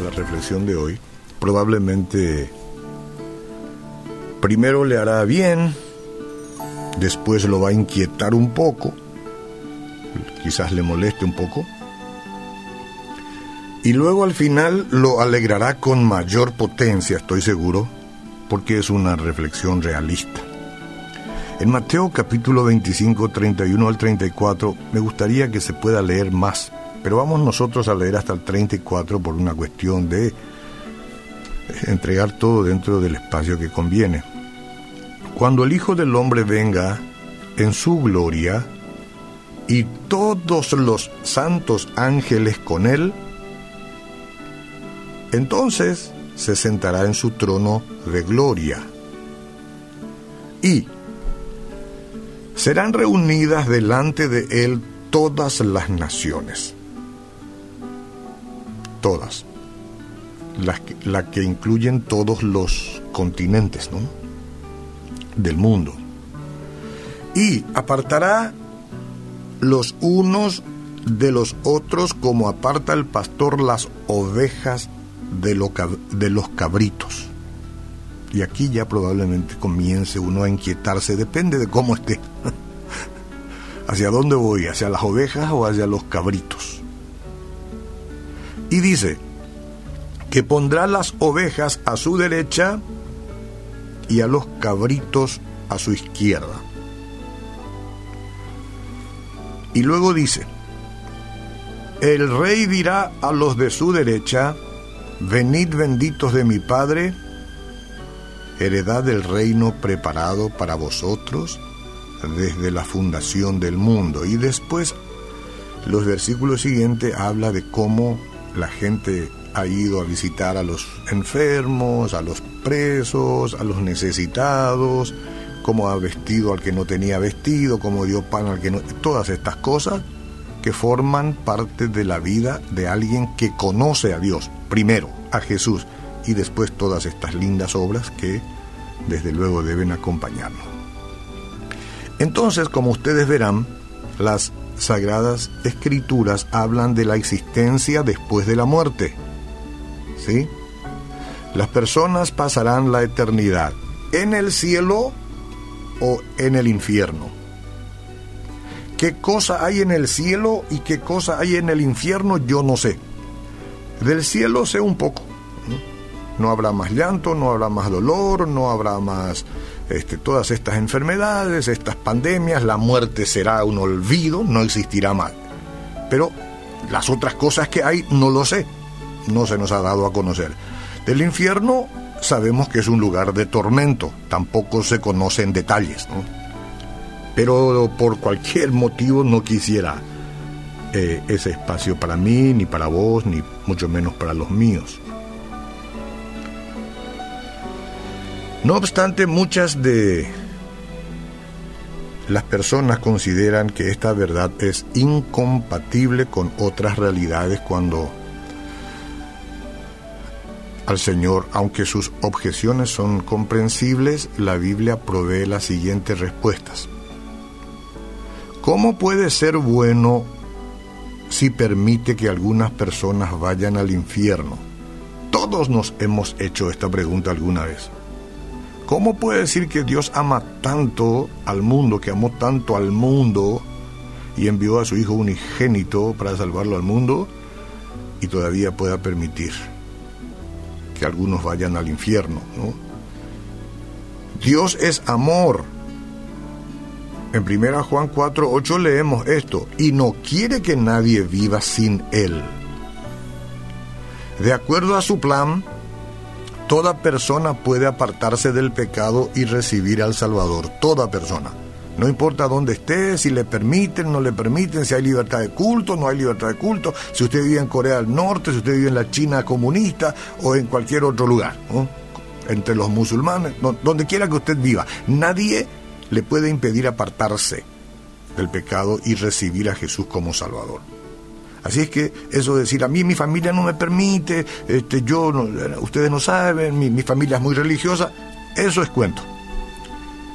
la reflexión de hoy, probablemente primero le hará bien, después lo va a inquietar un poco, quizás le moleste un poco, y luego al final lo alegrará con mayor potencia, estoy seguro, porque es una reflexión realista. En Mateo capítulo 25, 31 al 34, me gustaría que se pueda leer más, pero vamos nosotros a leer hasta el 34 por una cuestión de entregar todo dentro del espacio que conviene. Cuando el Hijo del Hombre venga en su gloria y todos los santos ángeles con él, entonces se sentará en su trono de gloria. Y serán reunidas delante de él todas las naciones. Todas. Las que, la que incluyen todos los continentes, ¿no? Del mundo. Y apartará los unos de los otros como aparta el pastor las ovejas de, de los cabritos. Y aquí ya probablemente comience uno a inquietarse, depende de cómo esté. ¿Hacia dónde voy? ¿Hacia las ovejas o hacia los cabritos? Y dice que pondrá las ovejas a su derecha y a los cabritos a su izquierda. Y luego dice, el rey dirá a los de su derecha, venid benditos de mi Padre, heredad del reino preparado para vosotros desde la fundación del mundo. Y después, los versículos siguientes habla de cómo la gente ha ido a visitar a los enfermos, a los presos, a los necesitados, cómo ha vestido al que no tenía vestido, cómo dio pan al que no... Todas estas cosas que forman parte de la vida de alguien que conoce a Dios, primero a Jesús, y después todas estas lindas obras que desde luego deben acompañarnos. Entonces, como ustedes verán, las sagradas escrituras hablan de la existencia después de la muerte. ¿Sí? Las personas pasarán la eternidad en el cielo o en el infierno. ¿Qué cosa hay en el cielo y qué cosa hay en el infierno? Yo no sé. Del cielo sé un poco. No habrá más llanto, no habrá más dolor, no habrá más este, todas estas enfermedades, estas pandemias, la muerte será un olvido, no existirá más. Pero las otras cosas que hay no lo sé, no se nos ha dado a conocer. Del infierno sabemos que es un lugar de tormento, tampoco se conocen detalles, pero por cualquier motivo no quisiera eh, ese espacio para mí, ni para vos, ni mucho menos para los míos. No obstante, muchas de las personas consideran que esta verdad es incompatible con otras realidades cuando al Señor, aunque sus objeciones son comprensibles, la Biblia provee las siguientes respuestas. ¿Cómo puede ser bueno si permite que algunas personas vayan al infierno? Todos nos hemos hecho esta pregunta alguna vez. ¿Cómo puede decir que Dios ama tanto al mundo, que amó tanto al mundo y envió a su Hijo unigénito para salvarlo al mundo y todavía pueda permitir que algunos vayan al infierno? Dios es amor. En 1 Juan 4, 8 leemos esto, y no quiere que nadie viva sin Él. De acuerdo a su plan, Toda persona puede apartarse del pecado y recibir al Salvador. Toda persona. No importa dónde esté, si le permiten, no le permiten, si hay libertad de culto, no hay libertad de culto, si usted vive en Corea del Norte, si usted vive en la China comunista o en cualquier otro lugar, entre los musulmanes, donde quiera que usted viva. Nadie le puede impedir apartarse del pecado y recibir a Jesús como Salvador. Así es que eso de decir, a mí mi familia no me permite, este, yo, ustedes no saben, mi, mi familia es muy religiosa, eso es cuento,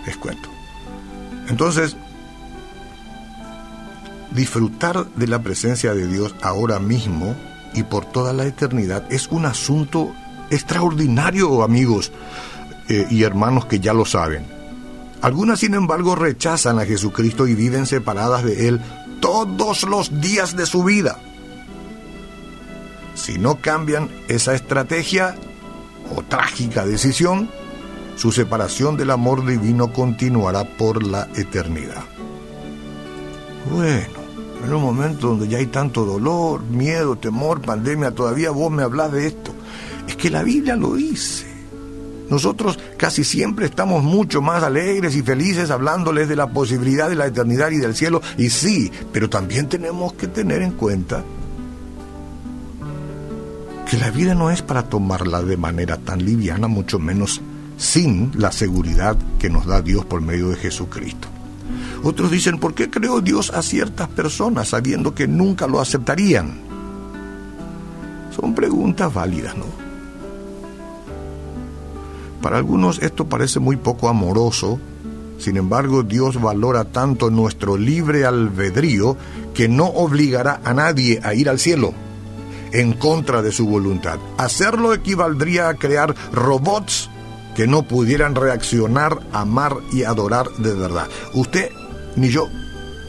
es cuento. Entonces, disfrutar de la presencia de Dios ahora mismo y por toda la eternidad es un asunto extraordinario, amigos eh, y hermanos que ya lo saben. Algunas, sin embargo, rechazan a Jesucristo y viven separadas de Él todos los días de su vida. Si no cambian esa estrategia o trágica decisión, su separación del amor divino continuará por la eternidad. Bueno, en un momento donde ya hay tanto dolor, miedo, temor, pandemia, todavía vos me hablas de esto. Es que la Biblia lo dice. Nosotros casi siempre estamos mucho más alegres y felices hablándoles de la posibilidad de la eternidad y del cielo. Y sí, pero también tenemos que tener en cuenta que la vida no es para tomarla de manera tan liviana, mucho menos sin la seguridad que nos da Dios por medio de Jesucristo. Otros dicen, ¿por qué creó Dios a ciertas personas sabiendo que nunca lo aceptarían? Son preguntas válidas, ¿no? Para algunos esto parece muy poco amoroso, sin embargo Dios valora tanto nuestro libre albedrío que no obligará a nadie a ir al cielo en contra de su voluntad. Hacerlo equivaldría a crear robots que no pudieran reaccionar, amar y adorar de verdad. Usted ni yo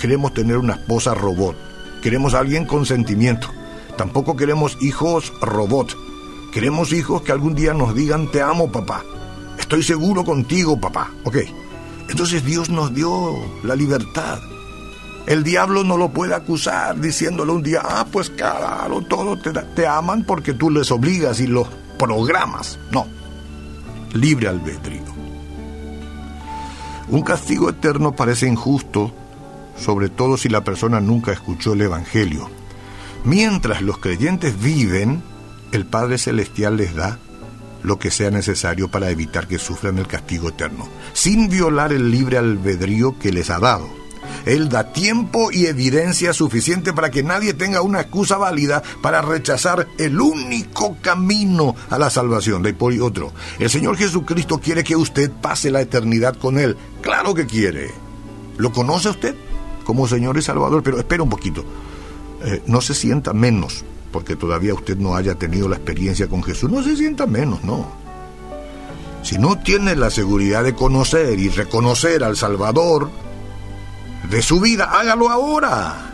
queremos tener una esposa robot. Queremos a alguien con sentimiento. Tampoco queremos hijos robot. Queremos hijos que algún día nos digan te amo papá. Estoy seguro contigo papá. Ok. Entonces Dios nos dio la libertad. El diablo no lo puede acusar diciéndole un día, ah, pues claro, todos te, te aman porque tú les obligas y los programas. No. Libre albedrío. Un castigo eterno parece injusto, sobre todo si la persona nunca escuchó el Evangelio. Mientras los creyentes viven, el Padre Celestial les da lo que sea necesario para evitar que sufran el castigo eterno, sin violar el libre albedrío que les ha dado. Él da tiempo y evidencia suficiente para que nadie tenga una excusa válida para rechazar el único camino a la salvación. De por otro, el Señor Jesucristo quiere que usted pase la eternidad con Él. Claro que quiere. ¿Lo conoce usted como Señor y Salvador? Pero espera un poquito. Eh, no se sienta menos porque todavía usted no haya tenido la experiencia con Jesús. No se sienta menos, no. Si no tiene la seguridad de conocer y reconocer al Salvador, de su vida, hágalo ahora.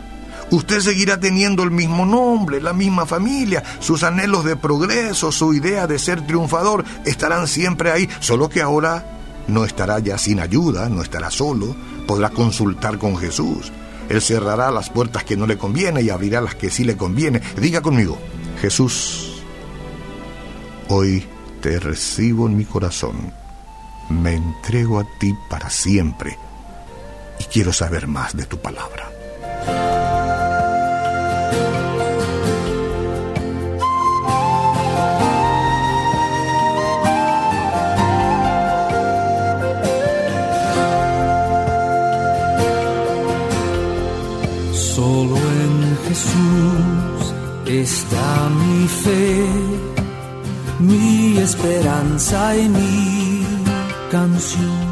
Usted seguirá teniendo el mismo nombre, la misma familia, sus anhelos de progreso, su idea de ser triunfador estarán siempre ahí, solo que ahora no estará ya sin ayuda, no estará solo, podrá consultar con Jesús. Él cerrará las puertas que no le conviene y abrirá las que sí le conviene. Diga conmigo, Jesús, hoy te recibo en mi corazón, me entrego a ti para siempre y quiero saber más de tu palabra. Está mi fe, mi esperanza y mi canción